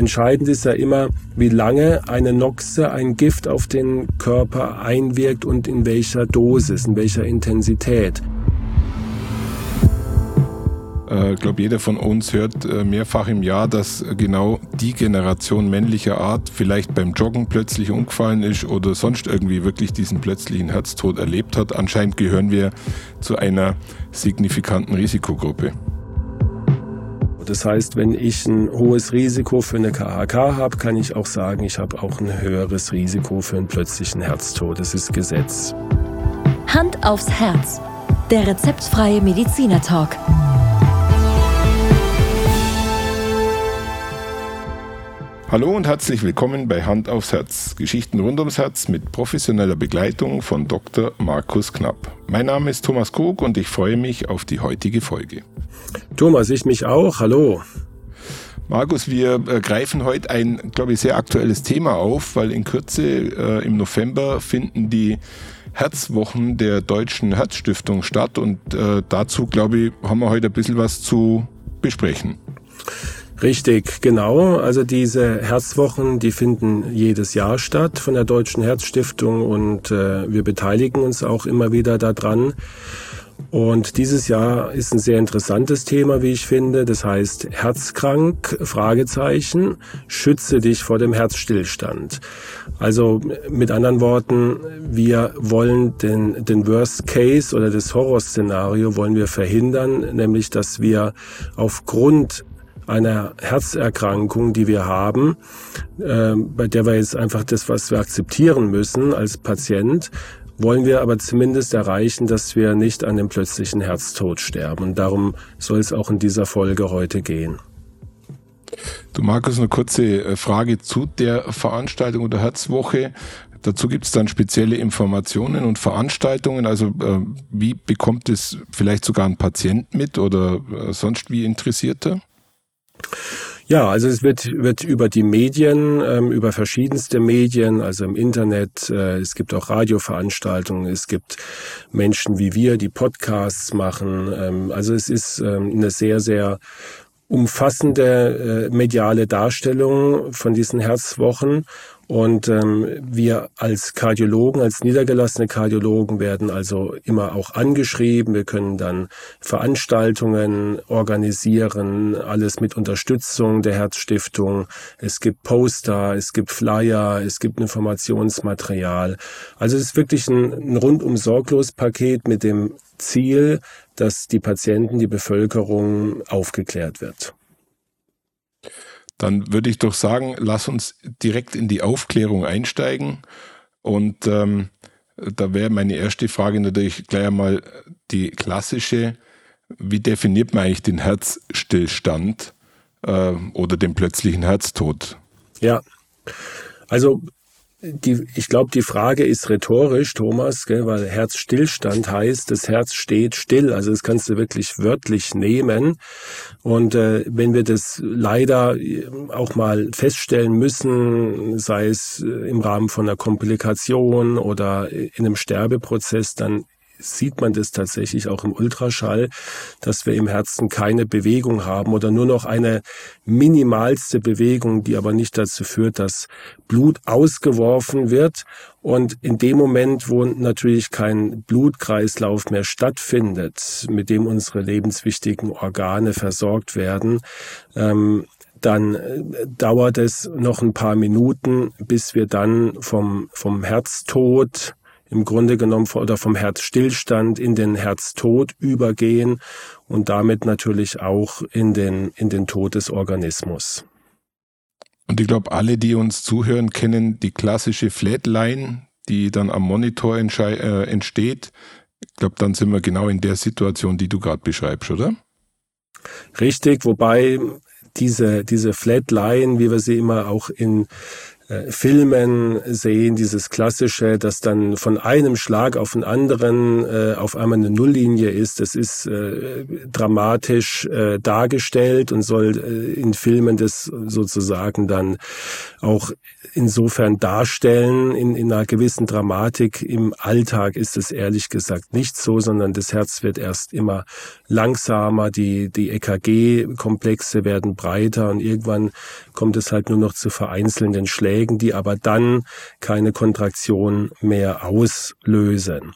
entscheidend ist ja immer, wie lange eine Noxe, ein Gift auf den Körper einwirkt und in welcher Dosis, in welcher Intensität. Ich äh, glaube, jeder von uns hört äh, mehrfach im Jahr, dass genau die Generation männlicher Art vielleicht beim Joggen plötzlich umgefallen ist oder sonst irgendwie wirklich diesen plötzlichen Herztod erlebt hat. Anscheinend gehören wir zu einer signifikanten Risikogruppe. Das heißt, wenn ich ein hohes Risiko für eine KHK habe, kann ich auch sagen, ich habe auch ein höheres Risiko für einen plötzlichen Herztod. Das ist Gesetz. Hand aufs Herz. Der rezeptfreie Mediziner Talk. Hallo und herzlich willkommen bei Hand aufs Herz. Geschichten rund ums Herz mit professioneller Begleitung von Dr. Markus Knapp. Mein Name ist Thomas Krug und ich freue mich auf die heutige Folge. Thomas, ich mich auch. Hallo. Markus, wir äh, greifen heute ein, glaube ich, sehr aktuelles Thema auf, weil in Kürze äh, im November finden die Herzwochen der Deutschen Herzstiftung statt und äh, dazu, glaube ich, haben wir heute ein bisschen was zu besprechen. Richtig, genau. Also diese Herzwochen, die finden jedes Jahr statt von der Deutschen Herzstiftung und äh, wir beteiligen uns auch immer wieder daran. Und dieses Jahr ist ein sehr interessantes Thema, wie ich finde. Das heißt, Herzkrank, Fragezeichen, schütze dich vor dem Herzstillstand. Also mit anderen Worten, wir wollen den, den Worst Case oder das Horrorszenario wollen wir verhindern, nämlich dass wir aufgrund einer Herzerkrankung, die wir haben, äh, bei der wir jetzt einfach das, was wir akzeptieren müssen als Patient, wollen wir aber zumindest erreichen, dass wir nicht an dem plötzlichen Herztod sterben. Und darum soll es auch in dieser Folge heute gehen. Du Markus, eine kurze äh, Frage zu der Veranstaltung oder Herzwoche. Dazu gibt es dann spezielle Informationen und Veranstaltungen. Also äh, wie bekommt es vielleicht sogar ein Patient mit oder äh, sonst wie Interessierter? Ja, also es wird, wird über die Medien, ähm, über verschiedenste Medien, also im Internet, äh, es gibt auch Radioveranstaltungen, es gibt Menschen wie wir, die Podcasts machen. Ähm, also es ist ähm, eine sehr, sehr umfassende äh, mediale Darstellung von diesen Herzwochen und ähm, wir als Kardiologen, als niedergelassene Kardiologen werden also immer auch angeschrieben. Wir können dann Veranstaltungen organisieren, alles mit Unterstützung der Herzstiftung. Es gibt Poster, es gibt Flyer, es gibt Informationsmaterial. Also es ist wirklich ein, ein rundum sorglos Paket mit dem Ziel, dass die Patienten, die Bevölkerung aufgeklärt wird. Dann würde ich doch sagen, lass uns direkt in die Aufklärung einsteigen. Und ähm, da wäre meine erste Frage natürlich gleich einmal die klassische. Wie definiert man eigentlich den Herzstillstand äh, oder den plötzlichen Herztod? Ja, also die, ich glaube, die Frage ist rhetorisch, Thomas, gell, weil Herzstillstand heißt, das Herz steht still. Also das kannst du wirklich wörtlich nehmen. Und äh, wenn wir das leider äh, auch mal feststellen müssen, sei es äh, im Rahmen von einer Komplikation oder in einem Sterbeprozess, dann sieht man das tatsächlich auch im Ultraschall, dass wir im Herzen keine Bewegung haben oder nur noch eine minimalste Bewegung, die aber nicht dazu führt, dass Blut ausgeworfen wird. Und in dem Moment, wo natürlich kein Blutkreislauf mehr stattfindet, mit dem unsere lebenswichtigen Organe versorgt werden, ähm, dann äh, dauert es noch ein paar Minuten, bis wir dann vom, vom Herztod im Grunde genommen oder vom Herzstillstand in den Herztod übergehen und damit natürlich auch in den, in den Tod des Organismus. Und ich glaube, alle, die uns zuhören, kennen die klassische Flatline, die dann am Monitor äh, entsteht. Ich glaube, dann sind wir genau in der Situation, die du gerade beschreibst, oder? Richtig, wobei diese, diese Flatline, wie wir sie immer auch in äh, Filmen sehen, dieses klassische, dass dann von einem Schlag auf den anderen äh, auf einmal eine Nulllinie ist. Das ist äh, dramatisch äh, dargestellt und soll äh, in Filmen das sozusagen dann auch insofern darstellen, in, in einer gewissen Dramatik. Im Alltag ist es ehrlich gesagt nicht so, sondern das Herz wird erst immer langsamer, die, die EKG-Komplexe werden breiter und irgendwann kommt es halt nur noch zu vereinzelnden Schlägen, die aber dann keine Kontraktion mehr auslösen.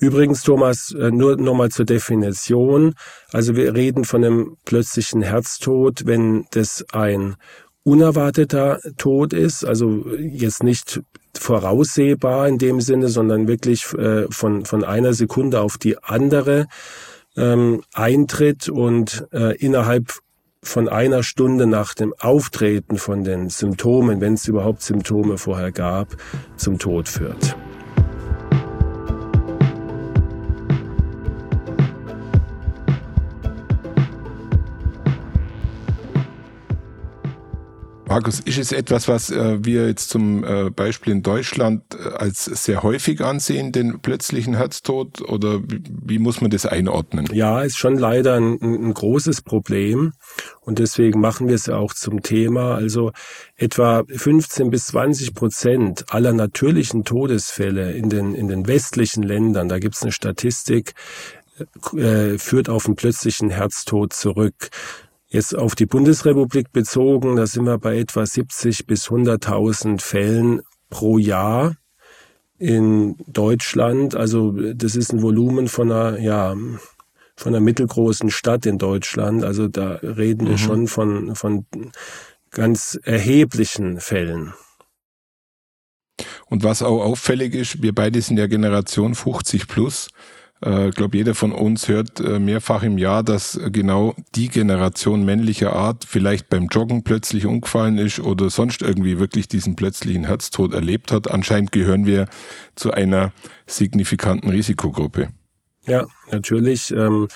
Übrigens, Thomas, äh, nur nochmal zur Definition. Also wir reden von einem plötzlichen Herztod, wenn das ein unerwarteter Tod ist, also jetzt nicht voraussehbar in dem Sinne, sondern wirklich äh, von, von einer Sekunde auf die andere ähm, eintritt und äh, innerhalb von einer Stunde nach dem Auftreten von den Symptomen, wenn es überhaupt Symptome vorher gab, zum Tod führt. Markus, ist es etwas, was äh, wir jetzt zum äh, Beispiel in Deutschland äh, als sehr häufig ansehen, den plötzlichen Herztod? Oder wie, wie muss man das einordnen? Ja, ist schon leider ein, ein großes Problem. Und deswegen machen wir es auch zum Thema. Also etwa 15 bis 20 Prozent aller natürlichen Todesfälle in den, in den westlichen Ländern, da gibt es eine Statistik, äh, führt auf einen plötzlichen Herztod zurück. Jetzt auf die Bundesrepublik bezogen, da sind wir bei etwa 70 bis 100.000 Fällen pro Jahr in Deutschland. Also das ist ein Volumen von einer, ja, von einer mittelgroßen Stadt in Deutschland. Also da reden mhm. wir schon von, von ganz erheblichen Fällen. Und was auch auffällig ist, wir beide sind ja Generation 50 plus. Äh, glaube, jeder von uns hört äh, mehrfach im Jahr, dass genau die Generation männlicher Art vielleicht beim Joggen plötzlich umgefallen ist oder sonst irgendwie wirklich diesen plötzlichen Herztod erlebt hat. Anscheinend gehören wir zu einer signifikanten Risikogruppe. Ja, natürlich. Ähm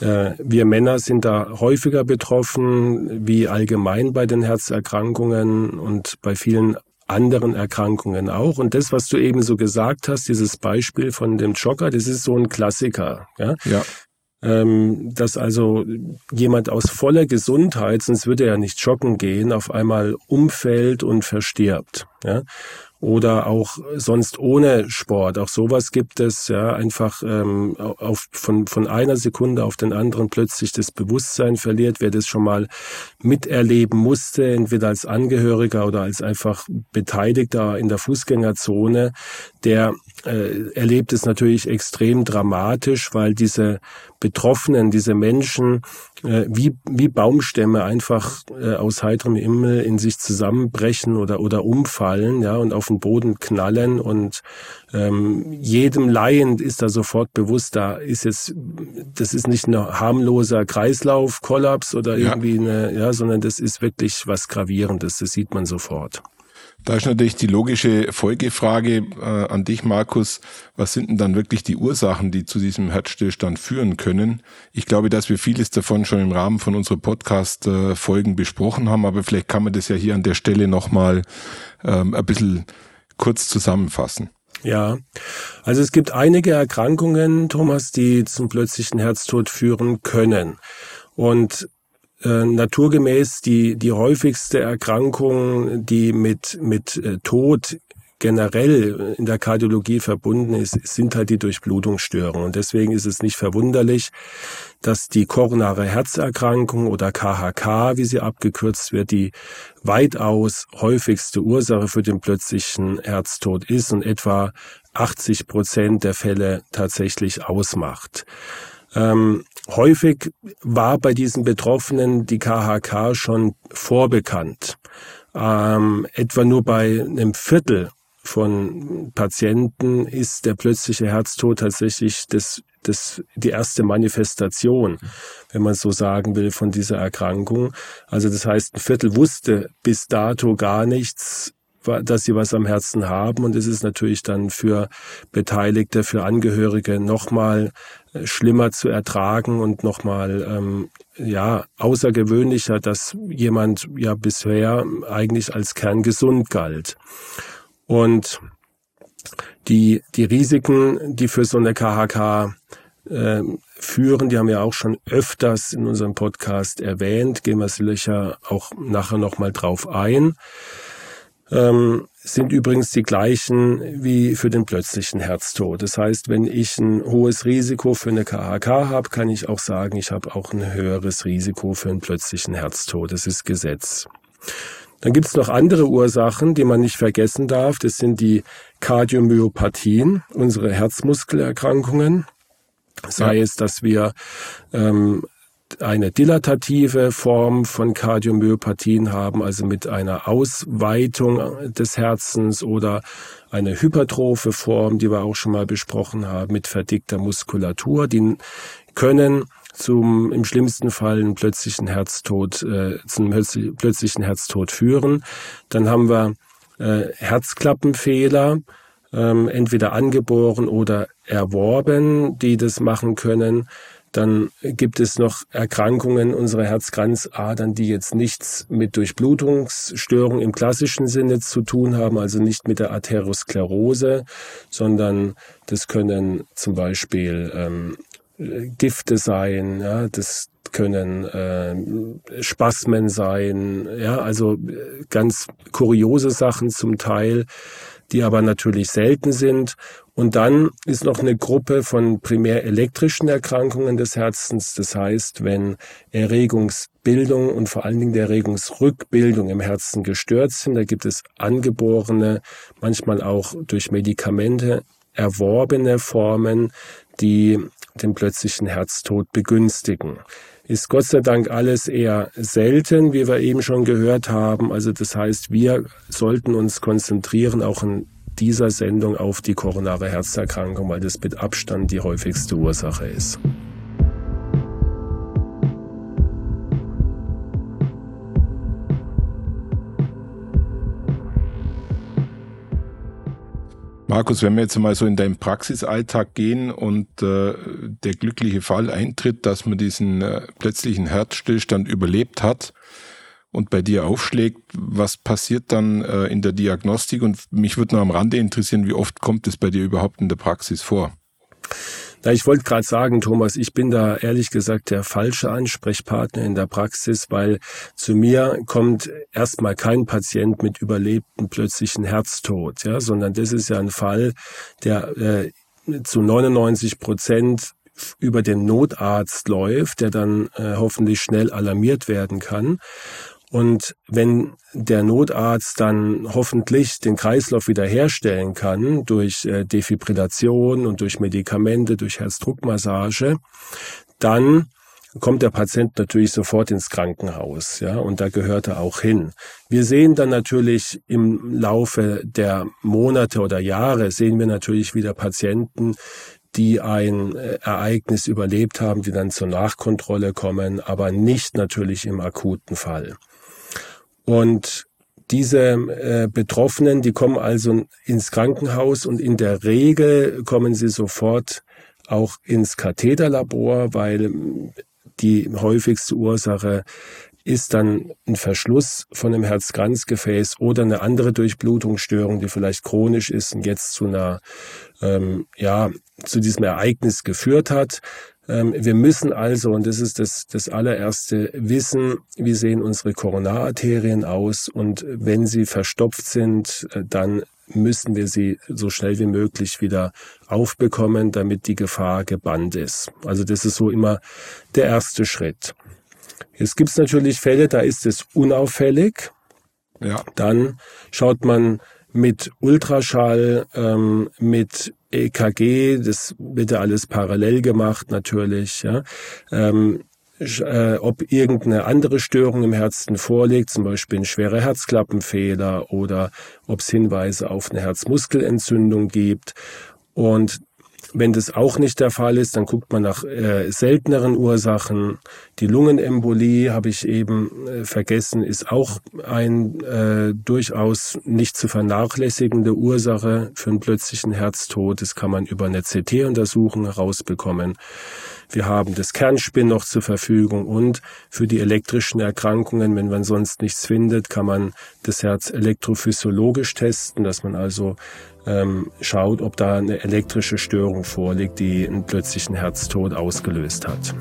äh, wir Männer sind da häufiger betroffen, wie allgemein bei den Herzerkrankungen und bei vielen anderen Erkrankungen auch. Und das, was du eben so gesagt hast, dieses Beispiel von dem Jogger, das ist so ein Klassiker. Ja. ja. Ähm, dass also jemand aus voller Gesundheit, sonst würde er nicht joggen gehen, auf einmal umfällt und verstirbt. Ja oder auch sonst ohne Sport. Auch sowas gibt es, ja, einfach ähm, auf, von, von einer Sekunde auf den anderen plötzlich das Bewusstsein verliert, wer das schon mal miterleben musste, entweder als Angehöriger oder als einfach Beteiligter in der Fußgängerzone, der äh, erlebt es natürlich extrem dramatisch, weil diese Betroffenen, diese Menschen äh, wie, wie Baumstämme einfach äh, aus heiterem Himmel in sich zusammenbrechen oder, oder umfallen ja, und auf den Boden knallen. Und ähm, jedem Laien ist da sofort bewusst, da ist jetzt, das ist nicht ein harmloser Kreislaufkollaps oder irgendwie eine, ja, sondern das ist wirklich was Gravierendes, das sieht man sofort. Da ist natürlich die logische Folgefrage äh, an dich, Markus. Was sind denn dann wirklich die Ursachen, die zu diesem Herzstillstand führen können? Ich glaube, dass wir vieles davon schon im Rahmen von unserer Podcast-Folgen besprochen haben, aber vielleicht kann man das ja hier an der Stelle nochmal ähm, ein bisschen kurz zusammenfassen. Ja, also es gibt einige Erkrankungen, Thomas, die zum plötzlichen Herztod führen können. Und äh, naturgemäß die, die häufigste Erkrankung, die mit, mit äh, Tod generell in der Kardiologie verbunden ist, sind halt die Durchblutungsstörungen. Und deswegen ist es nicht verwunderlich, dass die koronare Herzerkrankung oder KHK, wie sie abgekürzt wird, die weitaus häufigste Ursache für den plötzlichen Herztod ist und etwa 80 Prozent der Fälle tatsächlich ausmacht. Ähm, häufig war bei diesen Betroffenen die KHK schon vorbekannt. Ähm, etwa nur bei einem Viertel von Patienten ist der plötzliche Herztod tatsächlich das, das, die erste Manifestation, wenn man so sagen will, von dieser Erkrankung. Also das heißt, ein Viertel wusste bis dato gar nichts dass sie was am Herzen haben. Und es ist natürlich dann für Beteiligte, für Angehörige nochmal äh, schlimmer zu ertragen und nochmal ähm, ja außergewöhnlicher, dass jemand ja bisher eigentlich als kerngesund galt. Und die, die Risiken, die für so eine KHK äh, führen, die haben wir auch schon öfters in unserem Podcast erwähnt, gehen wir sicher auch nachher nochmal drauf ein, ähm, sind übrigens die gleichen wie für den plötzlichen Herztod. Das heißt, wenn ich ein hohes Risiko für eine KHK habe, kann ich auch sagen, ich habe auch ein höheres Risiko für einen plötzlichen Herztod. Das ist Gesetz. Dann gibt es noch andere Ursachen, die man nicht vergessen darf. Das sind die Kardiomyopathien, unsere Herzmuskelerkrankungen. Sei ja. es, dass wir ähm, eine dilatative Form von Kardiomyopathien haben, also mit einer Ausweitung des Herzens oder eine hypertrophe Form, die wir auch schon mal besprochen haben, mit verdickter Muskulatur. Die können zum im schlimmsten Fall einen plötzlichen Herztod, äh, zum plötzlichen Herztod führen. Dann haben wir äh, Herzklappenfehler, ähm, entweder angeboren oder erworben, die das machen können. Dann gibt es noch Erkrankungen unserer Herzkranzadern, die jetzt nichts mit Durchblutungsstörung im klassischen Sinne zu tun haben, also nicht mit der Arteriosklerose, sondern das können zum Beispiel ähm, Gifte sein, ja, das können äh, Spasmen sein, ja, also äh, ganz kuriose Sachen zum Teil, die aber natürlich selten sind. Und dann ist noch eine Gruppe von primär elektrischen Erkrankungen des Herzens. Das heißt, wenn Erregungsbildung und vor allen Dingen die Erregungsrückbildung im Herzen gestört sind, da gibt es angeborene, manchmal auch durch Medikamente erworbene Formen, die den plötzlichen Herztod begünstigen. Ist Gott sei Dank alles eher selten, wie wir eben schon gehört haben. Also das heißt, wir sollten uns konzentrieren, auch in dieser Sendung auf die koronare Herzerkrankung, weil das mit Abstand die häufigste Ursache ist. Markus, wenn wir jetzt mal so in deinen Praxisalltag gehen und äh, der glückliche Fall eintritt, dass man diesen äh, plötzlichen Herzstillstand überlebt hat und bei dir aufschlägt, was passiert dann äh, in der Diagnostik? Und mich würde nur am Rande interessieren, wie oft kommt es bei dir überhaupt in der Praxis vor? Na, ich wollte gerade sagen, Thomas, ich bin da ehrlich gesagt der falsche Ansprechpartner in der Praxis, weil zu mir kommt erstmal kein Patient mit überlebten plötzlichen Herztod, ja, sondern das ist ja ein Fall, der äh, zu 99 Prozent über den Notarzt läuft, der dann äh, hoffentlich schnell alarmiert werden kann. Und wenn der Notarzt dann hoffentlich den Kreislauf wiederherstellen kann durch äh, Defibrillation und durch Medikamente, durch Herzdruckmassage, dann kommt der Patient natürlich sofort ins Krankenhaus, ja, und da gehört er auch hin. Wir sehen dann natürlich im Laufe der Monate oder Jahre sehen wir natürlich wieder Patienten, die ein äh, Ereignis überlebt haben, die dann zur Nachkontrolle kommen, aber nicht natürlich im akuten Fall. Und diese äh, Betroffenen, die kommen also ins Krankenhaus und in der Regel kommen sie sofort auch ins Katheterlabor, weil die häufigste Ursache ist dann ein Verschluss von einem Herzkranzgefäß oder eine andere Durchblutungsstörung, die vielleicht chronisch ist und jetzt zu einer, ähm, ja, zu diesem Ereignis geführt hat. Ähm, wir müssen also, und das ist das, das allererste, wissen, wie sehen unsere Koronararterien aus und wenn sie verstopft sind, äh, dann müssen wir sie so schnell wie möglich wieder aufbekommen, damit die Gefahr gebannt ist. Also das ist so immer der erste Schritt. Jetzt gibt es natürlich Fälle, da ist es unauffällig. Ja. Dann schaut man mit Ultraschall, ähm, mit EKG, das wird ja alles parallel gemacht natürlich, ja. Ähm, äh, ob irgendeine andere Störung im Herzen vorliegt, zum Beispiel ein schwerer Herzklappenfehler oder ob es Hinweise auf eine Herzmuskelentzündung gibt. Und wenn das auch nicht der Fall ist, dann guckt man nach äh, selteneren Ursachen. Die Lungenembolie, habe ich eben äh, vergessen, ist auch ein äh, durchaus nicht zu vernachlässigende Ursache für einen plötzlichen Herztod. Das kann man über eine CT-Untersuchung herausbekommen. Wir haben das Kernspin noch zur Verfügung und für die elektrischen Erkrankungen, wenn man sonst nichts findet, kann man das Herz elektrophysiologisch testen, dass man also ähm, schaut, ob da eine elektrische Störung vorliegt, die einen plötzlichen Herztod ausgelöst hat.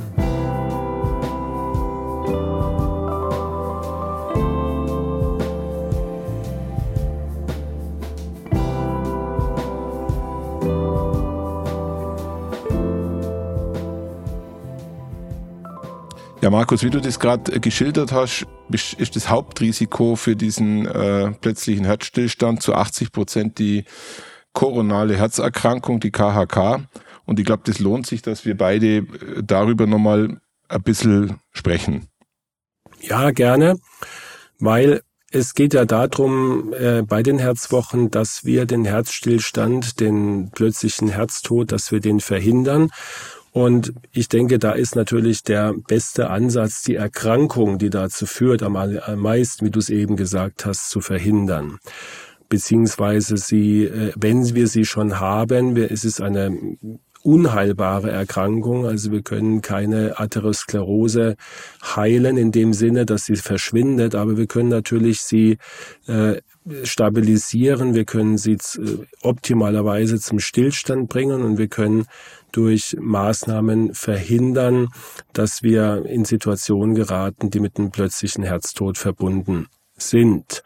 Ja, Markus, wie du das gerade äh, geschildert hast, ist das Hauptrisiko für diesen äh, plötzlichen Herzstillstand zu 80 Prozent die koronale Herzerkrankung, die KHK. Und ich glaube, das lohnt sich, dass wir beide äh, darüber nochmal ein bisschen sprechen. Ja, gerne, weil es geht ja darum, äh, bei den Herzwochen, dass wir den Herzstillstand, den plötzlichen Herztod, dass wir den verhindern. Und ich denke, da ist natürlich der beste Ansatz, die Erkrankung, die dazu führt, am, meisten, wie du es eben gesagt hast, zu verhindern. Beziehungsweise sie, äh, wenn wir sie schon haben, es ist eine unheilbare Erkrankung. Also wir können keine Atherosklerose heilen in dem Sinne, dass sie verschwindet, aber wir können natürlich sie äh, stabilisieren, wir können sie äh, optimalerweise zum Stillstand bringen und wir können durch Maßnahmen verhindern, dass wir in Situationen geraten, die mit einem plötzlichen Herztod verbunden sind.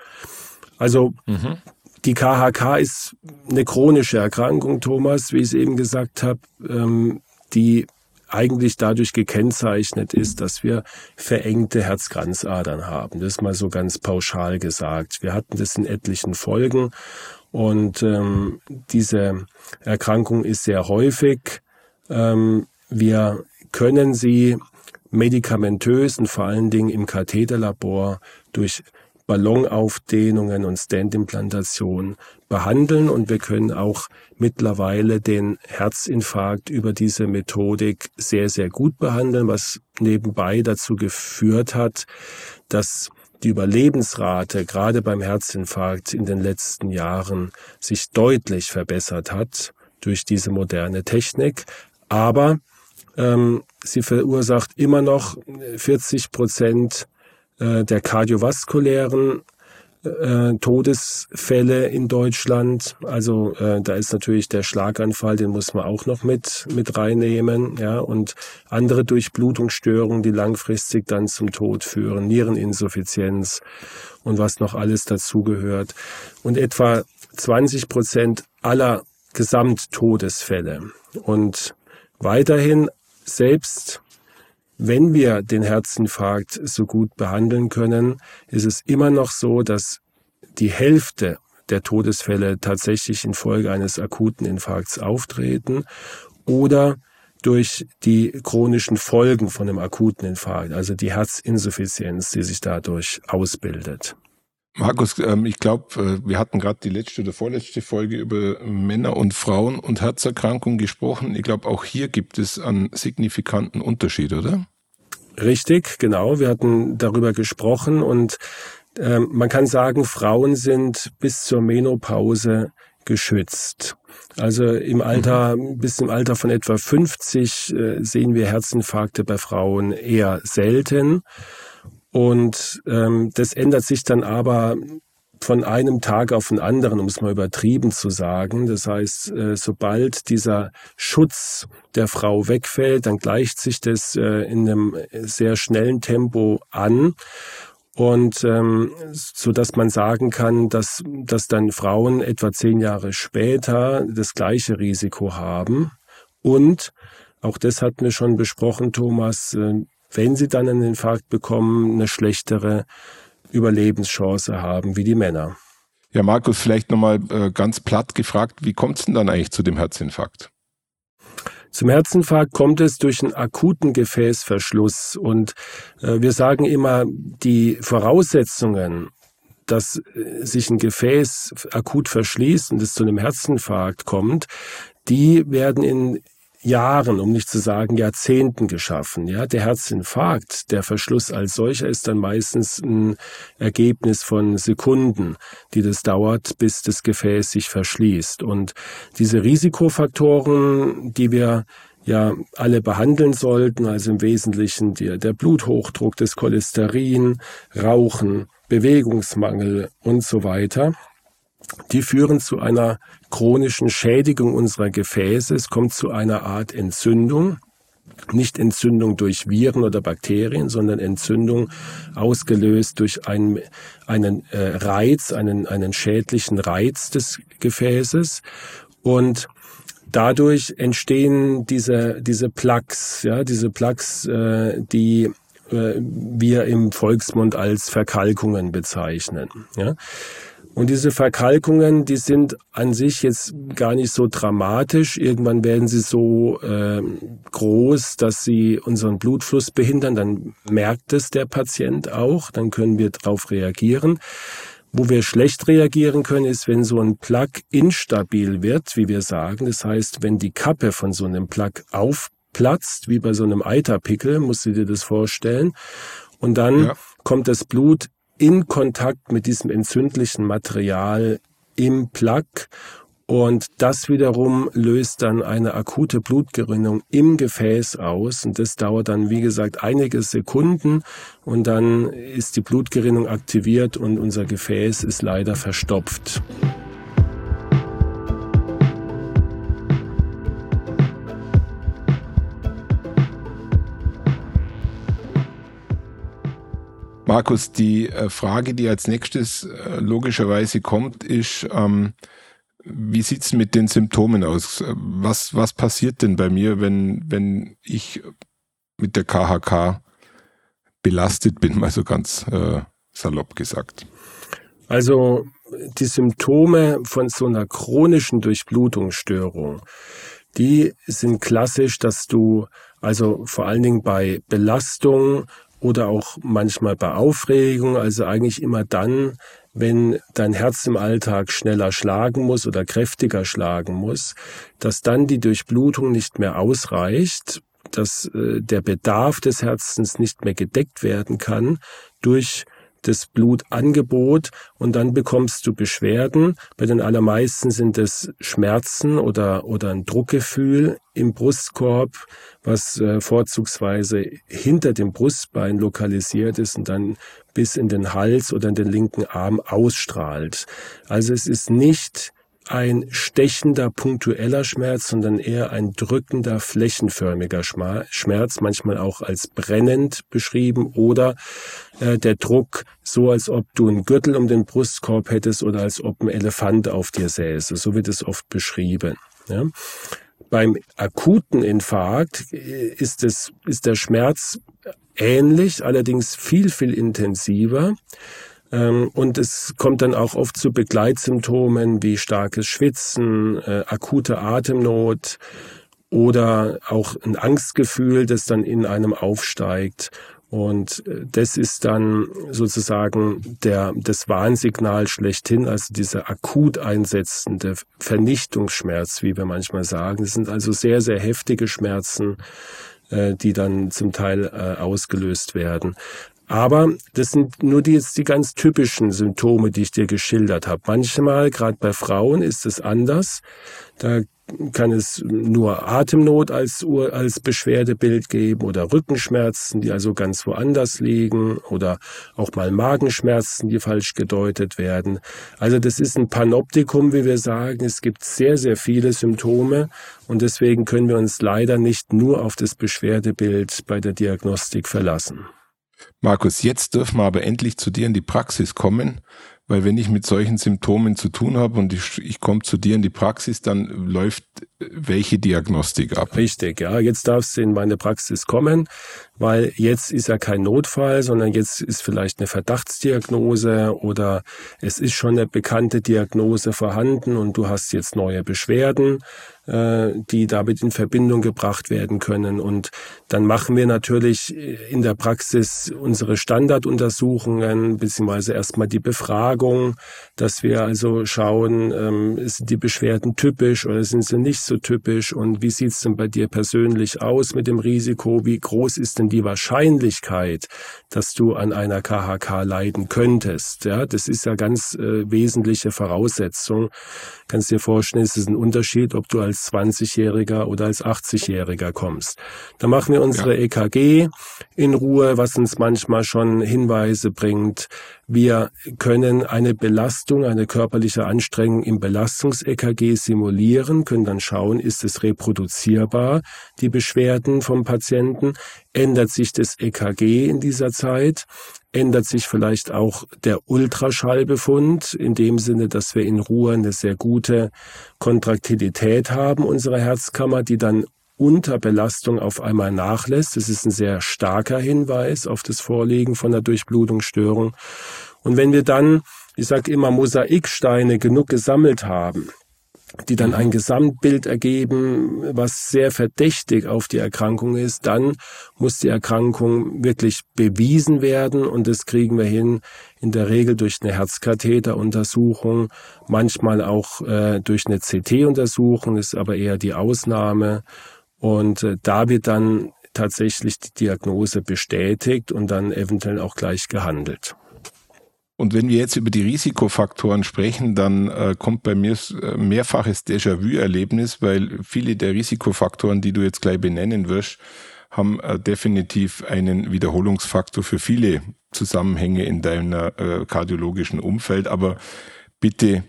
Also mhm. die KHK ist eine chronische Erkrankung, Thomas, wie ich es eben gesagt habe, ähm, die eigentlich dadurch gekennzeichnet ist, dass wir verengte Herzkranzadern haben. Das ist mal so ganz pauschal gesagt. Wir hatten das in etlichen Folgen und ähm, diese Erkrankung ist sehr häufig. Ähm, wir können sie medikamentös und vor allen Dingen im Katheterlabor durch Ballonaufdehnungen und Standimplantation behandeln und wir können auch mittlerweile den Herzinfarkt über diese Methodik sehr, sehr gut behandeln, was nebenbei dazu geführt hat, dass die Überlebensrate gerade beim Herzinfarkt in den letzten Jahren sich deutlich verbessert hat durch diese moderne Technik. Aber ähm, sie verursacht immer noch 40 Prozent äh, der kardiovaskulären äh, Todesfälle in Deutschland. Also äh, da ist natürlich der Schlaganfall, den muss man auch noch mit mit reinnehmen, ja und andere Durchblutungsstörungen, die langfristig dann zum Tod führen, Niereninsuffizienz und was noch alles dazugehört. Und etwa 20 Prozent aller Gesamttodesfälle. Und weiterhin selbst wenn wir den Herzinfarkt so gut behandeln können, ist es immer noch so, dass die Hälfte der Todesfälle tatsächlich infolge eines akuten Infarkts auftreten oder durch die chronischen Folgen von einem akuten Infarkt, also die Herzinsuffizienz, die sich dadurch ausbildet. Markus, ähm, ich glaube, äh, wir hatten gerade die letzte oder vorletzte Folge über Männer und Frauen und Herzerkrankungen gesprochen. Ich glaube, auch hier gibt es einen signifikanten Unterschied, oder? Richtig, genau. Wir hatten darüber gesprochen und äh, man kann sagen, Frauen sind bis zur Menopause geschützt. Also im Alter, mhm. bis im Alter von etwa 50 äh, sehen wir Herzinfarkte bei Frauen eher selten. Und ähm, das ändert sich dann aber von einem Tag auf den anderen, um es mal übertrieben zu sagen. Das heißt, äh, sobald dieser Schutz der Frau wegfällt, dann gleicht sich das äh, in einem sehr schnellen Tempo an. Und ähm, so dass man sagen kann, dass, dass dann Frauen etwa zehn Jahre später das gleiche Risiko haben. Und auch das hatten wir schon besprochen, Thomas, äh, wenn sie dann einen Infarkt bekommen, eine schlechtere Überlebenschance haben wie die Männer. Ja, Markus, vielleicht nochmal äh, ganz platt gefragt, wie kommt es denn dann eigentlich zu dem Herzinfarkt? Zum Herzinfarkt kommt es durch einen akuten Gefäßverschluss und äh, wir sagen immer, die Voraussetzungen dass äh, sich ein Gefäß akut verschließt und es zu einem Herzinfarkt kommt, die werden in Jahren, um nicht zu sagen Jahrzehnten geschaffen. Ja, der Herzinfarkt, der Verschluss als solcher ist dann meistens ein Ergebnis von Sekunden, die das dauert, bis das Gefäß sich verschließt. Und diese Risikofaktoren, die wir ja alle behandeln sollten, also im Wesentlichen der, der Bluthochdruck, das Cholesterin, Rauchen, Bewegungsmangel und so weiter, die führen zu einer chronischen Schädigung unserer Gefäße. Es kommt zu einer Art Entzündung. Nicht Entzündung durch Viren oder Bakterien, sondern Entzündung ausgelöst durch einen, einen äh, Reiz, einen, einen schädlichen Reiz des Gefäßes. Und dadurch entstehen diese, diese Plaques, ja, diese Plaques, äh, die äh, wir im Volksmund als Verkalkungen bezeichnen. Ja. Und diese Verkalkungen, die sind an sich jetzt gar nicht so dramatisch. Irgendwann werden sie so äh, groß, dass sie unseren Blutfluss behindern. Dann merkt es der Patient auch. Dann können wir darauf reagieren. Wo wir schlecht reagieren können, ist, wenn so ein Plug instabil wird, wie wir sagen. Das heißt, wenn die Kappe von so einem Plug aufplatzt, wie bei so einem Eiterpickel, musst du dir das vorstellen. Und dann ja. kommt das Blut in Kontakt mit diesem entzündlichen Material im Plug und das wiederum löst dann eine akute Blutgerinnung im Gefäß aus. Und das dauert dann, wie gesagt, einige Sekunden. Und dann ist die Blutgerinnung aktiviert und unser Gefäß ist leider verstopft. Markus, die äh, Frage, die als nächstes äh, logischerweise kommt, ist, ähm, wie sieht's mit den Symptomen aus? Was, was passiert denn bei mir, wenn, wenn ich mit der KHK belastet bin, mal so ganz äh, salopp gesagt? Also die Symptome von so einer chronischen Durchblutungsstörung, die sind klassisch, dass du also vor allen Dingen bei Belastung oder auch manchmal bei Aufregung, also eigentlich immer dann, wenn dein Herz im Alltag schneller schlagen muss oder kräftiger schlagen muss, dass dann die Durchblutung nicht mehr ausreicht, dass äh, der Bedarf des Herzens nicht mehr gedeckt werden kann durch das Blutangebot und dann bekommst du Beschwerden. Bei den allermeisten sind es Schmerzen oder, oder ein Druckgefühl im Brustkorb, was äh, vorzugsweise hinter dem Brustbein lokalisiert ist und dann bis in den Hals oder in den linken Arm ausstrahlt. Also es ist nicht ein stechender, punktueller Schmerz, sondern eher ein drückender, flächenförmiger Schmerz, manchmal auch als brennend beschrieben oder äh, der Druck so, als ob du einen Gürtel um den Brustkorb hättest oder als ob ein Elefant auf dir säße. So wird es oft beschrieben. Ja. Beim akuten Infarkt äh, ist, es, ist der Schmerz ähnlich, allerdings viel, viel intensiver. Ähm, und es kommt dann auch oft zu Begleitsymptomen wie starkes Schwitzen, äh, akute Atemnot oder auch ein Angstgefühl, das dann in einem aufsteigt. Und äh, das ist dann sozusagen der, das Warnsignal schlechthin, also dieser akut einsetzende Vernichtungsschmerz, wie wir manchmal sagen. Das sind also sehr, sehr heftige Schmerzen, äh, die dann zum Teil ausgelöst werden. Aber das sind nur die, jetzt die ganz typischen Symptome, die ich dir geschildert habe. Manchmal, gerade bei Frauen, ist es anders. Da kann es nur Atemnot als, als Beschwerdebild geben oder Rückenschmerzen, die also ganz woanders liegen oder auch mal Magenschmerzen, die falsch gedeutet werden. Also das ist ein Panoptikum, wie wir sagen. Es gibt sehr, sehr viele Symptome und deswegen können wir uns leider nicht nur auf das Beschwerdebild bei der Diagnostik verlassen. Markus, jetzt dürfen wir aber endlich zu dir in die Praxis kommen, weil wenn ich mit solchen Symptomen zu tun habe und ich, ich komme zu dir in die Praxis, dann läuft welche Diagnostik ab? Richtig, ja. Jetzt darfst du in meine Praxis kommen. Weil jetzt ist ja kein Notfall, sondern jetzt ist vielleicht eine Verdachtsdiagnose oder es ist schon eine bekannte Diagnose vorhanden und du hast jetzt neue Beschwerden äh, die damit in Verbindung gebracht werden können. Und dann machen wir natürlich in der Praxis unsere Standarduntersuchungen, beziehungsweise erstmal die Befragung, dass wir also schauen, ähm, sind die Beschwerden typisch oder sind sie nicht so typisch und wie sieht's denn bei dir persönlich aus mit dem Risiko, wie groß ist denn die Wahrscheinlichkeit, dass du an einer KHK leiden könntest. Ja, das ist ja ganz äh, wesentliche Voraussetzung. Kannst dir vorstellen, es ist ein Unterschied, ob du als 20-Jähriger oder als 80-Jähriger kommst. Da machen wir unsere ja. EKG in Ruhe, was uns manchmal schon Hinweise bringt. Wir können eine Belastung, eine körperliche Anstrengung im Belastungs-EKG simulieren, können dann schauen, ist es reproduzierbar, die Beschwerden vom Patienten, ändert sich das EKG in dieser Zeit, ändert sich vielleicht auch der Ultraschallbefund in dem Sinne, dass wir in Ruhe eine sehr gute Kontraktilität haben unserer Herzkammer, die dann unter Belastung auf einmal nachlässt. Das ist ein sehr starker Hinweis auf das Vorliegen von einer Durchblutungsstörung. Und wenn wir dann, ich sage immer, Mosaiksteine genug gesammelt haben, die dann ein Gesamtbild ergeben, was sehr verdächtig auf die Erkrankung ist, dann muss die Erkrankung wirklich bewiesen werden und das kriegen wir hin in der Regel durch eine Herzkatheteruntersuchung, manchmal auch äh, durch eine CT-Untersuchung, ist aber eher die Ausnahme und äh, da wird dann tatsächlich die Diagnose bestätigt und dann eventuell auch gleich gehandelt. Und wenn wir jetzt über die Risikofaktoren sprechen, dann äh, kommt bei mir äh, mehrfaches Déjà-vu-Erlebnis, weil viele der Risikofaktoren, die du jetzt gleich benennen wirst, haben äh, definitiv einen Wiederholungsfaktor für viele Zusammenhänge in deiner äh, kardiologischen Umfeld. Aber bitte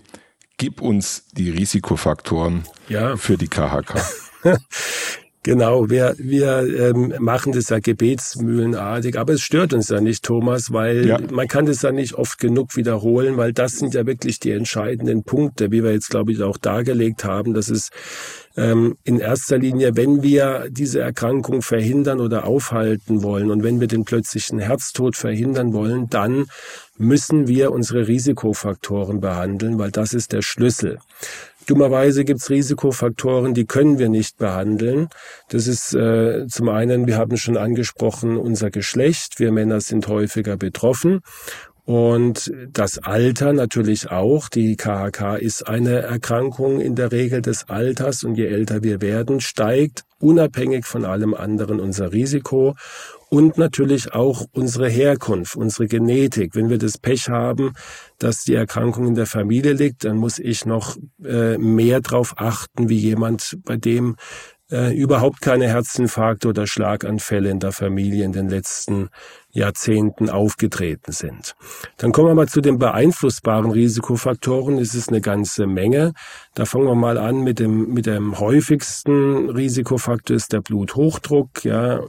gib uns die Risikofaktoren ja. für die KHK. Genau, wir, wir ähm, machen das ja gebetsmühlenartig, aber es stört uns ja nicht, Thomas, weil ja. man kann das ja nicht oft genug wiederholen, weil das sind ja wirklich die entscheidenden Punkte, wie wir jetzt, glaube ich, auch dargelegt haben, dass es ähm, in erster Linie, wenn wir diese Erkrankung verhindern oder aufhalten wollen und wenn wir den plötzlichen Herztod verhindern wollen, dann müssen wir unsere Risikofaktoren behandeln, weil das ist der Schlüssel. Dummerweise gibt es Risikofaktoren, die können wir nicht behandeln. Das ist äh, zum einen, wir haben schon angesprochen, unser Geschlecht. Wir Männer sind häufiger betroffen. Und das Alter natürlich auch. Die KHK ist eine Erkrankung in der Regel des Alters und je älter wir werden, steigt unabhängig von allem anderen unser Risiko und natürlich auch unsere Herkunft, unsere Genetik. Wenn wir das Pech haben, dass die Erkrankung in der Familie liegt, dann muss ich noch äh, mehr darauf achten, wie jemand, bei dem äh, überhaupt keine Herzinfarkte oder Schlaganfälle in der Familie in den letzten Jahrzehnten aufgetreten sind. Dann kommen wir mal zu den beeinflussbaren Risikofaktoren. Es ist eine ganze Menge. Da fangen wir mal an mit dem, mit dem häufigsten Risikofaktor ist der Bluthochdruck. Ja,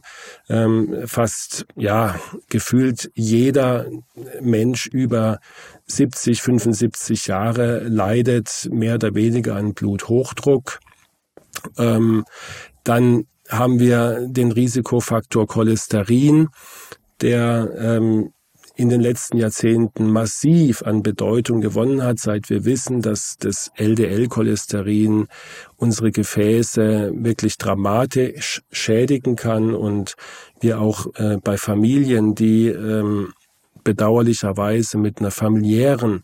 ähm, fast, ja, gefühlt jeder Mensch über 70, 75 Jahre leidet mehr oder weniger an Bluthochdruck. Ähm, dann haben wir den Risikofaktor Cholesterin, der ähm, in den letzten Jahrzehnten massiv an Bedeutung gewonnen hat, seit wir wissen, dass das LDL-Cholesterin unsere Gefäße wirklich dramatisch schädigen kann und wir auch äh, bei Familien, die ähm, bedauerlicherweise mit einer familiären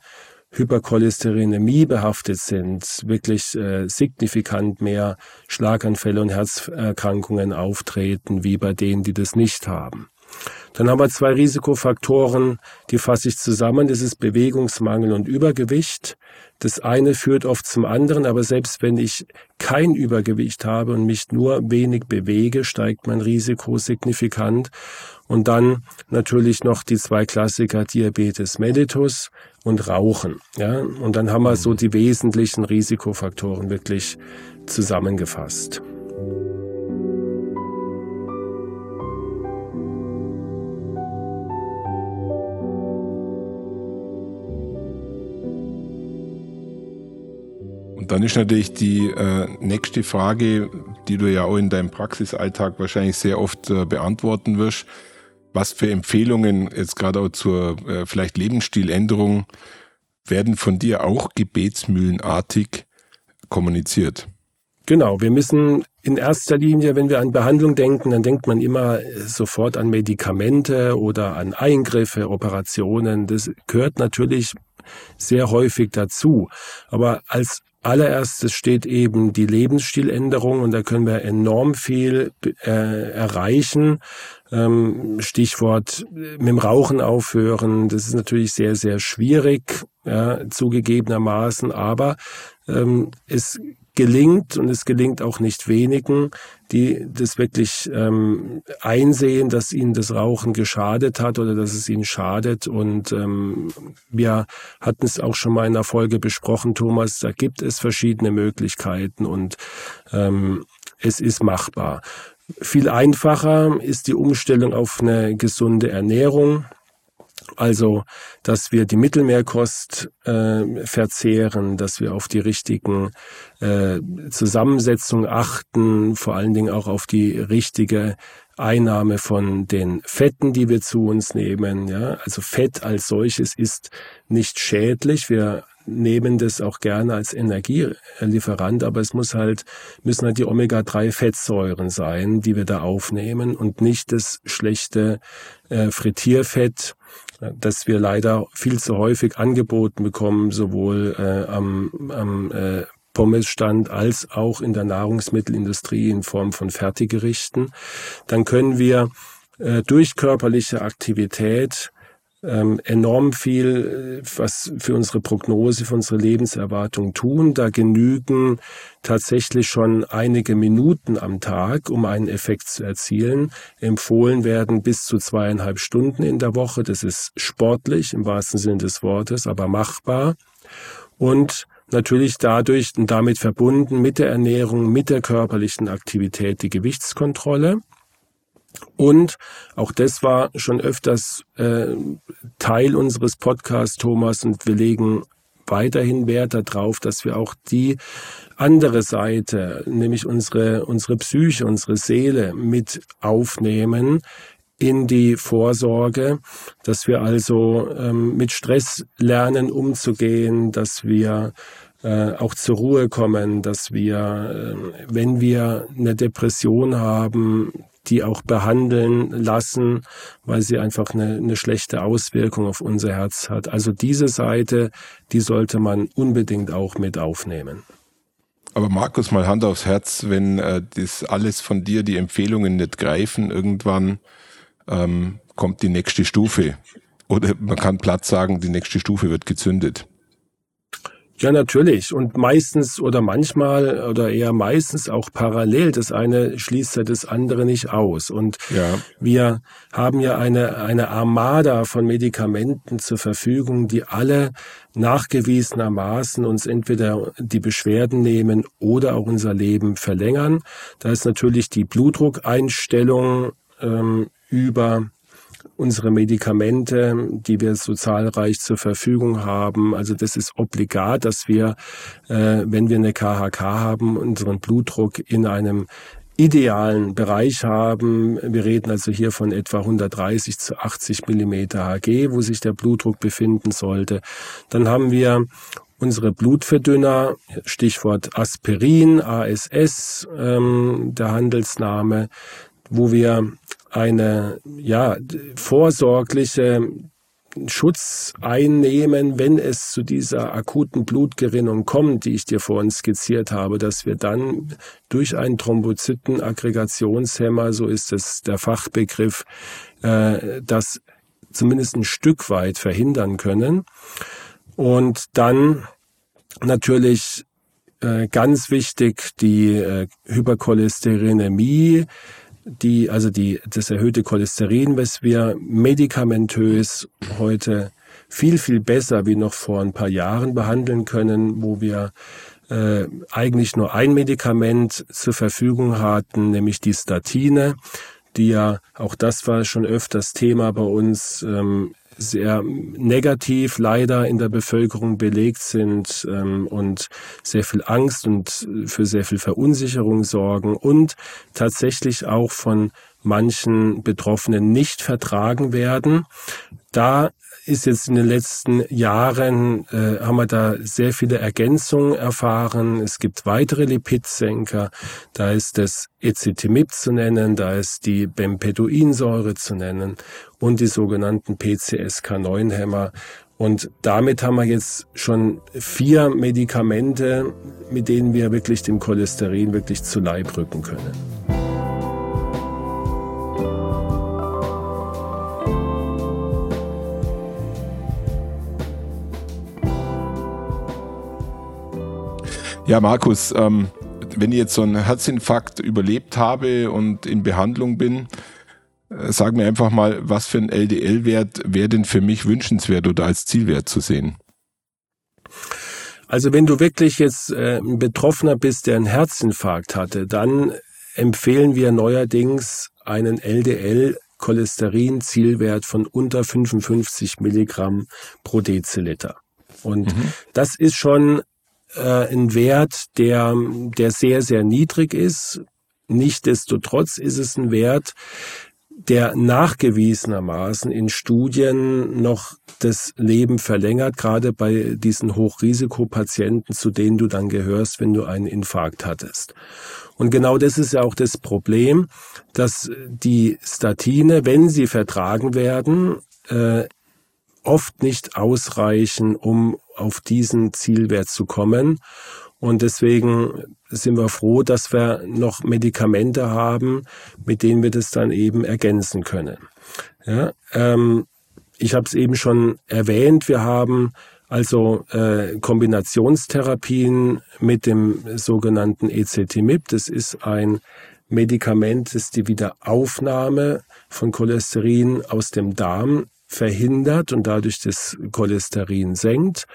Hypercholesterinämie behaftet sind, wirklich äh, signifikant mehr Schlaganfälle und Herzerkrankungen auftreten, wie bei denen, die das nicht haben. Dann haben wir zwei Risikofaktoren, die fasse ich zusammen. Das ist Bewegungsmangel und Übergewicht. Das eine führt oft zum anderen, aber selbst wenn ich kein Übergewicht habe und mich nur wenig bewege, steigt mein Risiko signifikant. Und dann natürlich noch die zwei Klassiker Diabetes mellitus und Rauchen. Ja? Und dann haben wir so die wesentlichen Risikofaktoren wirklich zusammengefasst. Und dann ist natürlich die äh, nächste Frage, die du ja auch in deinem Praxisalltag wahrscheinlich sehr oft äh, beantworten wirst. Was für Empfehlungen jetzt gerade auch zur äh, vielleicht Lebensstiländerung werden von dir auch gebetsmühlenartig kommuniziert? Genau, wir müssen in erster Linie, wenn wir an Behandlung denken, dann denkt man immer sofort an Medikamente oder an Eingriffe, Operationen. Das gehört natürlich sehr häufig dazu. Aber als allererstes steht eben die Lebensstiländerung und da können wir enorm viel äh, erreichen. Ähm, Stichwort äh, mit dem Rauchen aufhören, das ist natürlich sehr, sehr schwierig, ja, zugegebenermaßen, aber ähm, es gelingt und es gelingt auch nicht wenigen, die das wirklich ähm, einsehen, dass ihnen das Rauchen geschadet hat oder dass es ihnen schadet. Und ähm, wir hatten es auch schon mal in der Folge besprochen, Thomas, da gibt es verschiedene Möglichkeiten und ähm, es ist machbar. Viel einfacher ist die Umstellung auf eine gesunde Ernährung. Also, dass wir die Mittelmeerkost äh, verzehren, dass wir auf die richtigen äh, Zusammensetzungen achten, vor allen Dingen auch auf die richtige Einnahme von den Fetten, die wir zu uns nehmen. Ja, also Fett als solches ist nicht schädlich. Wir nehmen das auch gerne als Energielieferant, aber es muss halt, müssen halt die Omega-3-Fettsäuren sein, die wir da aufnehmen und nicht das schlechte äh, Frittierfett, das wir leider viel zu häufig angeboten bekommen, sowohl äh, am, am äh, Pommesstand als auch in der Nahrungsmittelindustrie in Form von Fertiggerichten. Dann können wir äh, durch körperliche Aktivität ähm, enorm viel, äh, was für unsere Prognose, für unsere Lebenserwartung tun. Da genügen tatsächlich schon einige Minuten am Tag, um einen Effekt zu erzielen. Empfohlen werden bis zu zweieinhalb Stunden in der Woche. Das ist sportlich im wahrsten Sinne des Wortes, aber machbar. Und natürlich dadurch und damit verbunden mit der Ernährung, mit der körperlichen Aktivität die Gewichtskontrolle. Und auch das war schon öfters äh, Teil unseres Podcasts, Thomas, und wir legen weiterhin Wert darauf, dass wir auch die andere Seite, nämlich unsere, unsere Psyche, unsere Seele mit aufnehmen in die Vorsorge, dass wir also ähm, mit Stress lernen umzugehen, dass wir äh, auch zur Ruhe kommen, dass wir, äh, wenn wir eine Depression haben, die auch behandeln lassen, weil sie einfach eine, eine schlechte Auswirkung auf unser Herz hat. Also diese Seite, die sollte man unbedingt auch mit aufnehmen. Aber Markus, mal Hand aufs Herz, wenn äh, das alles von dir, die Empfehlungen nicht greifen, irgendwann ähm, kommt die nächste Stufe. Oder man kann platt sagen, die nächste Stufe wird gezündet. Ja, natürlich. Und meistens oder manchmal oder eher meistens auch parallel. Das eine schließt ja das andere nicht aus. Und ja. wir haben ja eine, eine Armada von Medikamenten zur Verfügung, die alle nachgewiesenermaßen uns entweder die Beschwerden nehmen oder auch unser Leben verlängern. Da ist natürlich die Blutdruckeinstellung ähm, über unsere Medikamente, die wir so zahlreich zur Verfügung haben. Also das ist obligat, dass wir, äh, wenn wir eine KHK haben, unseren Blutdruck in einem idealen Bereich haben. Wir reden also hier von etwa 130 zu 80 Millimeter Hg, wo sich der Blutdruck befinden sollte. Dann haben wir unsere Blutverdünner, Stichwort Aspirin, ASS, ähm, der Handelsname, wo wir eine ja vorsorgliche Schutz einnehmen, wenn es zu dieser akuten Blutgerinnung kommt, die ich dir vorhin skizziert habe, dass wir dann durch einen Thrombozytenaggregationshemmer, so ist es der Fachbegriff, äh, das zumindest ein Stück weit verhindern können. Und dann natürlich äh, ganz wichtig die äh, Hypercholesterinämie, die, also die, das erhöhte Cholesterin, was wir medikamentös heute viel, viel besser wie noch vor ein paar Jahren behandeln können, wo wir äh, eigentlich nur ein Medikament zur Verfügung hatten, nämlich die Statine, die ja, auch das war schon öfters Thema bei uns, ähm, sehr negativ leider in der Bevölkerung belegt sind ähm, und sehr viel Angst und für sehr viel Verunsicherung sorgen und tatsächlich auch von manchen Betroffenen nicht vertragen werden. Da ist jetzt in den letzten Jahren, äh, haben wir da sehr viele Ergänzungen erfahren. Es gibt weitere Lipidsenker. Da ist das Ezetimib zu nennen, da ist die Bempeduinsäure zu nennen und die sogenannten PCSK9-Hämmer. Und damit haben wir jetzt schon vier Medikamente, mit denen wir wirklich dem Cholesterin wirklich zu Leib rücken können. Ja, Markus, ähm, wenn ich jetzt so einen Herzinfarkt überlebt habe und in Behandlung bin, äh, sag mir einfach mal, was für ein LDL-Wert wäre denn für mich wünschenswert oder als Zielwert zu sehen? Also wenn du wirklich jetzt äh, ein Betroffener bist, der einen Herzinfarkt hatte, dann empfehlen wir neuerdings einen LDL Cholesterin-Zielwert von unter 55 Milligramm pro Deziliter. Und mhm. das ist schon äh, ein Wert, der, der sehr, sehr niedrig ist. Nichtsdestotrotz ist es ein Wert, der nachgewiesenermaßen in Studien noch das Leben verlängert, gerade bei diesen Hochrisikopatienten, zu denen du dann gehörst, wenn du einen Infarkt hattest. Und genau das ist ja auch das Problem, dass die Statine, wenn sie vertragen werden, äh, oft nicht ausreichen, um auf diesen Zielwert zu kommen. Und deswegen sind wir froh, dass wir noch Medikamente haben, mit denen wir das dann eben ergänzen können. Ja, ähm, ich habe es eben schon erwähnt, wir haben also äh, Kombinationstherapien mit dem sogenannten ECTMIP. Das ist ein Medikament, das die Wiederaufnahme von Cholesterin aus dem Darm verhindert und dadurch das Cholesterin senkt.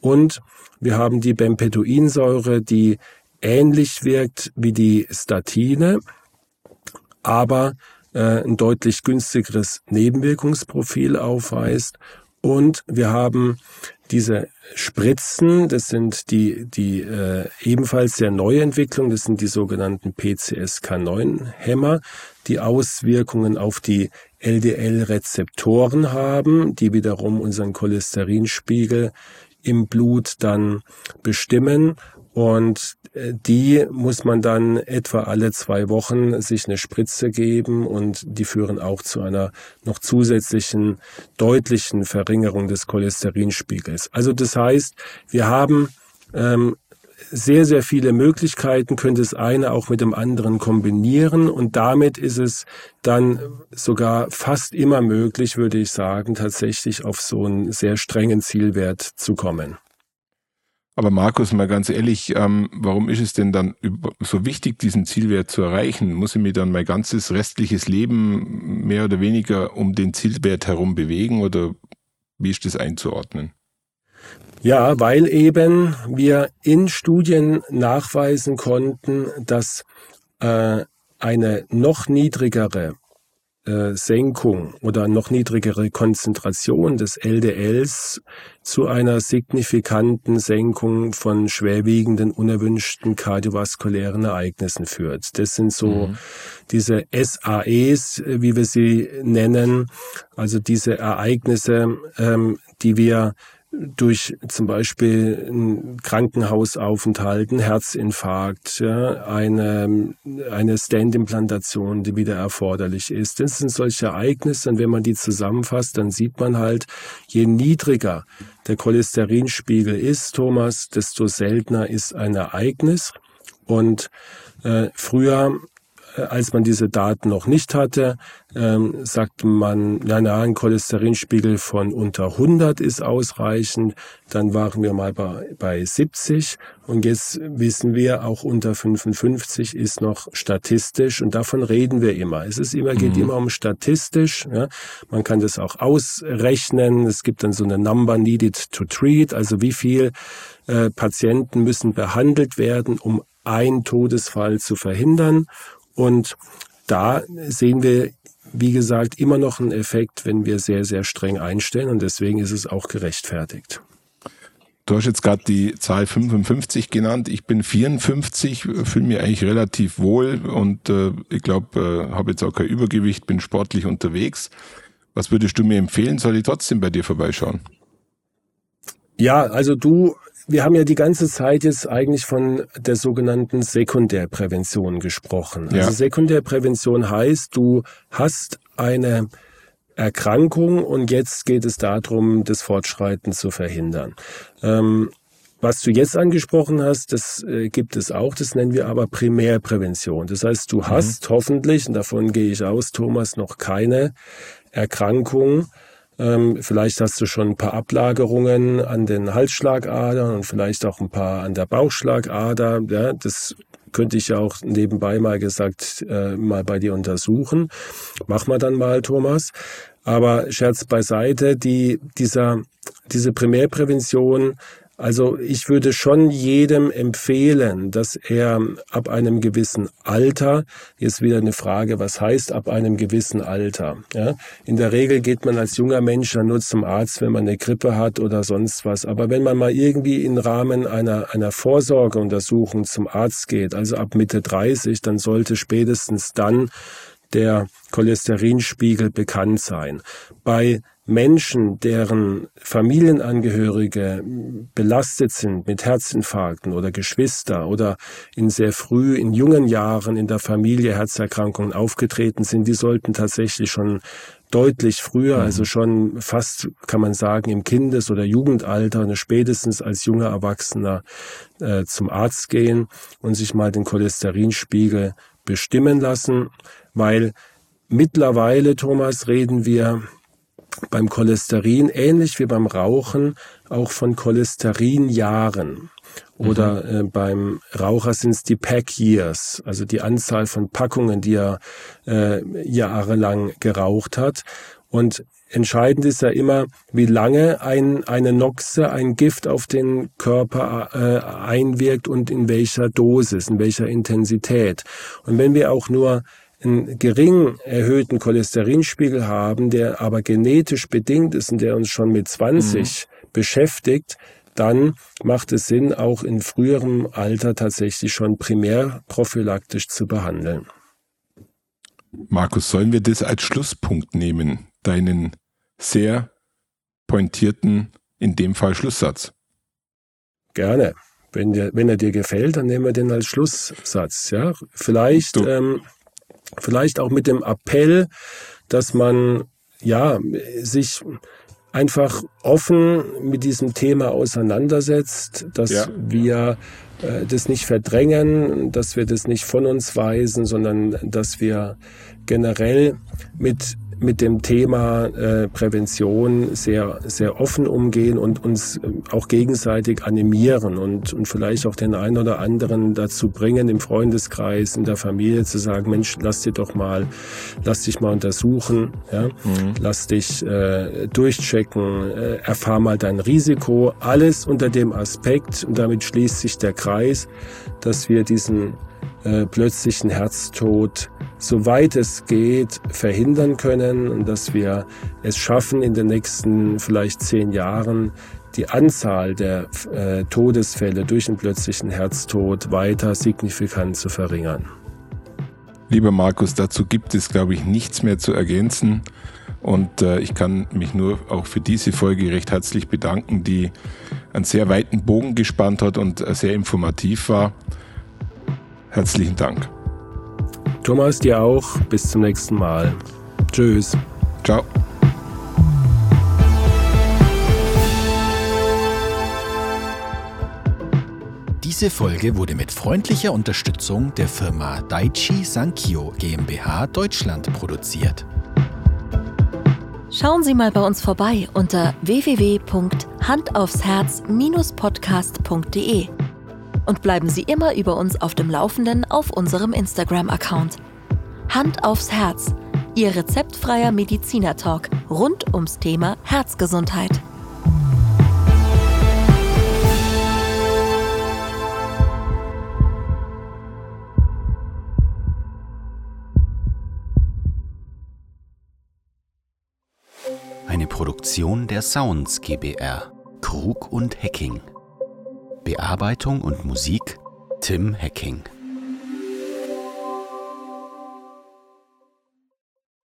Und wir haben die Bempeduinsäure, die ähnlich wirkt wie die Statine, aber äh, ein deutlich günstigeres Nebenwirkungsprofil aufweist. Und wir haben diese Spritzen, das sind die, die äh, ebenfalls sehr neue Entwicklung, das sind die sogenannten PCSK9-Hämmer, die Auswirkungen auf die LDL-Rezeptoren haben, die wiederum unseren Cholesterinspiegel im Blut dann bestimmen. Und äh, die muss man dann etwa alle zwei Wochen sich eine Spritze geben und die führen auch zu einer noch zusätzlichen deutlichen Verringerung des Cholesterinspiegels. Also das heißt, wir haben ähm, sehr, sehr viele Möglichkeiten, könnte das eine auch mit dem anderen kombinieren und damit ist es dann sogar fast immer möglich, würde ich sagen, tatsächlich auf so einen sehr strengen Zielwert zu kommen. Aber Markus, mal ganz ehrlich, ähm, warum ist es denn dann so wichtig, diesen Zielwert zu erreichen? Muss ich mir dann mein ganzes restliches Leben mehr oder weniger um den Zielwert herum bewegen oder wie ist das einzuordnen? Ja, weil eben wir in Studien nachweisen konnten, dass äh, eine noch niedrigere Senkung oder noch niedrigere Konzentration des LDLs zu einer signifikanten Senkung von schwerwiegenden, unerwünschten kardiovaskulären Ereignissen führt. Das sind so mhm. diese SAEs, wie wir sie nennen, also diese Ereignisse, ähm, die wir durch zum Beispiel einen Krankenhausaufenthalt, einen Herzinfarkt, ja, eine, eine Stand-Implantation, die wieder erforderlich ist. Das sind solche Ereignisse und wenn man die zusammenfasst, dann sieht man halt, je niedriger der Cholesterinspiegel ist, Thomas, desto seltener ist ein Ereignis. Und äh, früher als man diese Daten noch nicht hatte, ähm, sagte man, na, na, ein Cholesterinspiegel von unter 100 ist ausreichend. Dann waren wir mal bei, bei 70 und jetzt wissen wir, auch unter 55 ist noch statistisch und davon reden wir immer. Es ist immer, geht mhm. immer um statistisch. Ja. Man kann das auch ausrechnen. Es gibt dann so eine Number needed to treat, also wie viel äh, Patienten müssen behandelt werden, um ein Todesfall zu verhindern. Und da sehen wir wie gesagt, immer noch einen Effekt, wenn wir sehr, sehr streng einstellen und deswegen ist es auch gerechtfertigt. Du hast jetzt gerade die Zahl 55 genannt. Ich bin 54, fühle mich eigentlich relativ wohl und äh, ich glaube, äh, habe jetzt auch kein Übergewicht, bin sportlich unterwegs. Was würdest du mir empfehlen? Soll ich trotzdem bei dir vorbeischauen? Ja, also du, wir haben ja die ganze Zeit jetzt eigentlich von der sogenannten Sekundärprävention gesprochen. Also ja. Sekundärprävention heißt, du hast eine Erkrankung und jetzt geht es darum, das Fortschreiten zu verhindern. Ähm, was du jetzt angesprochen hast, das äh, gibt es auch, das nennen wir aber Primärprävention. Das heißt, du mhm. hast hoffentlich, und davon gehe ich aus, Thomas, noch keine Erkrankung. Ähm, vielleicht hast du schon ein paar Ablagerungen an den Halsschlagadern und vielleicht auch ein paar an der Bauchschlagader. Ja, das könnte ich ja auch nebenbei mal gesagt äh, mal bei dir untersuchen. Mach mal dann mal, Thomas. Aber Scherz beiseite, die, dieser, diese Primärprävention, also ich würde schon jedem empfehlen, dass er ab einem gewissen Alter, jetzt wieder eine Frage, was heißt ab einem gewissen Alter? Ja? In der Regel geht man als junger Mensch dann nur zum Arzt, wenn man eine Grippe hat oder sonst was. Aber wenn man mal irgendwie im Rahmen einer, einer Vorsorgeuntersuchung zum Arzt geht, also ab Mitte 30, dann sollte spätestens dann der Cholesterinspiegel bekannt sein. Bei Menschen, deren Familienangehörige belastet sind mit Herzinfarkten oder Geschwister oder in sehr früh, in jungen Jahren in der Familie Herzerkrankungen aufgetreten sind, die sollten tatsächlich schon deutlich früher, mhm. also schon fast, kann man sagen, im Kindes- oder Jugendalter, ne, spätestens als junger Erwachsener äh, zum Arzt gehen und sich mal den Cholesterinspiegel bestimmen lassen, weil mittlerweile, Thomas, reden wir beim Cholesterin, ähnlich wie beim Rauchen, auch von Cholesterinjahren. Oder mhm. äh, beim Raucher sind es die Pack Years, also die Anzahl von Packungen, die er äh, jahrelang geraucht hat. Und entscheidend ist ja immer, wie lange ein, eine Noxe, ein Gift auf den Körper äh, einwirkt und in welcher Dosis, in welcher Intensität. Und wenn wir auch nur einen gering erhöhten Cholesterinspiegel haben, der aber genetisch bedingt ist und der uns schon mit 20 mhm. beschäftigt, dann macht es Sinn, auch in früherem Alter tatsächlich schon primär prophylaktisch zu behandeln. Markus, sollen wir das als Schlusspunkt nehmen, deinen sehr pointierten, in dem Fall Schlusssatz? Gerne. Wenn, dir, wenn er dir gefällt, dann nehmen wir den als Schlusssatz. Ja, vielleicht ähm, Vielleicht auch mit dem Appell, dass man ja sich einfach offen mit diesem Thema auseinandersetzt, dass ja. wir äh, das nicht verdrängen, dass wir das nicht von uns weisen, sondern dass wir generell mit mit dem Thema äh, Prävention sehr, sehr offen umgehen und uns äh, auch gegenseitig animieren und, und vielleicht auch den einen oder anderen dazu bringen, im Freundeskreis, in der Familie zu sagen, Mensch, lass dir doch mal, lass dich mal untersuchen, ja? Mhm. lass dich äh, durchchecken, äh, erfahr mal dein Risiko, alles unter dem Aspekt, und damit schließt sich der Kreis, dass wir diesen äh, plötzlichen Herztod, soweit es geht, verhindern können und dass wir es schaffen, in den nächsten vielleicht zehn Jahren die Anzahl der äh, Todesfälle durch einen plötzlichen Herztod weiter signifikant zu verringern. Lieber Markus, dazu gibt es, glaube ich, nichts mehr zu ergänzen. Und äh, ich kann mich nur auch für diese Folge recht herzlich bedanken, die einen sehr weiten Bogen gespannt hat und äh, sehr informativ war. Herzlichen Dank. Thomas, dir auch. Bis zum nächsten Mal. Tschüss. Ciao. Diese Folge wurde mit freundlicher Unterstützung der Firma Daiichi Sankyo GmbH Deutschland produziert. Schauen Sie mal bei uns vorbei unter www.handaufsherz-podcast.de und bleiben Sie immer über uns auf dem Laufenden auf unserem Instagram-Account. Hand aufs Herz, Ihr rezeptfreier Mediziner-Talk rund ums Thema Herzgesundheit. Produktion der Sounds GbR. Krug und Hacking. Bearbeitung und Musik Tim Hacking.